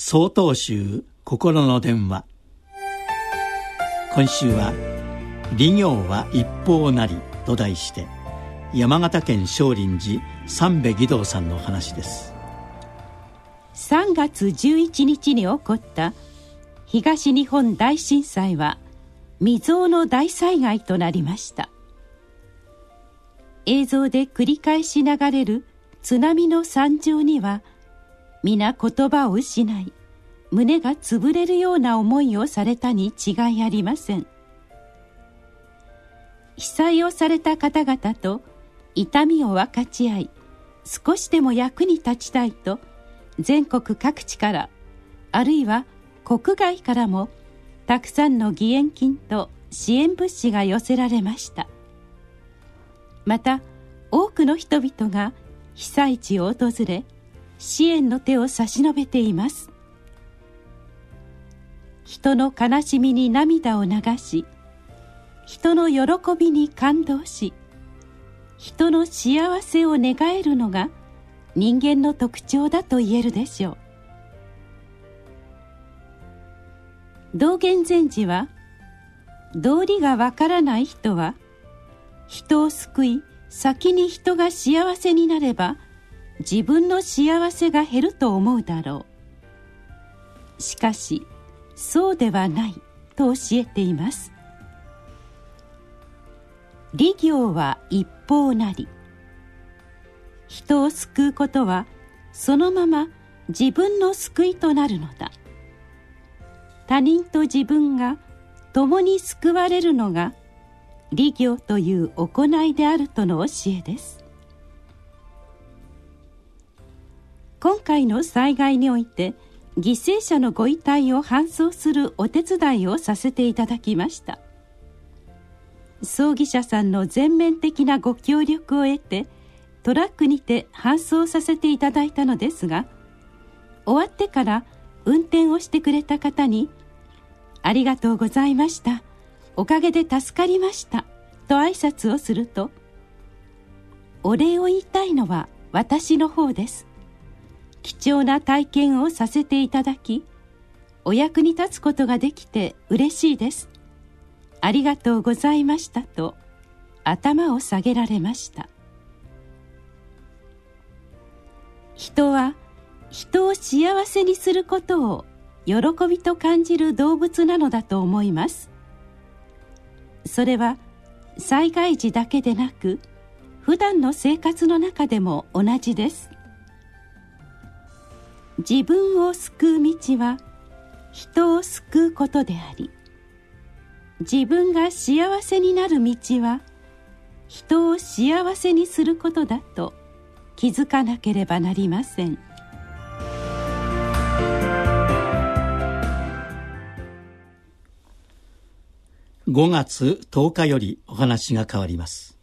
総統集心の電話。今週は「利行は一方なり」と題して山形県少林寺三部義道さんの話です。3月11日に起こった東日本大震災は未曾有の大災害となりました。映像で繰り返し流れる津波の惨状には皆言葉を失い胸が潰れるような思いをされたに違いありません。被災をされた方々と痛みを分かち合い少しでも役に立ちたいと全国各地からあるいは国外からもたくさんの義援金と支援物資が寄せられました。また多くの人々が被災地を訪れ支援の手を差し伸べています。人の悲しみに涙を流し人の喜びに感動し人の幸せを願えるのが人間の特徴だと言えるでしょう。道元禅師は道理がわからない人は人を救い先に人が幸せになれば自分の幸せが減ると思うだろうしかしそうではないと教えています。利行は一方なり人を救うことはそのまま自分の救いとなるのだ。他人と自分が共に救われるのが利行という行いであるとの教えです。今回の災害において犠牲者のご遺体を搬送するお手伝いをさせていただきました。葬儀社さんの全面的なご協力を得てトラックにて搬送させていただいたのですが終わってから運転をしてくれた方に「ありがとうございましたおかげで助かりました」と挨拶をすると「お礼を言いたいのは私の方です。貴重な体験をさせていただきお役に立つことができて嬉しいです。ありがとうございましたと頭を下げられました。人は人を幸せにすることを喜びと感じる動物なのだと思います。それは災害時だけでなく普段の生活の中でも同じです。自分を救う道は人を救うことであり自分が幸せになる道は人を幸せにすることだと気づかなければなりません。5月10日よりお話が変わります。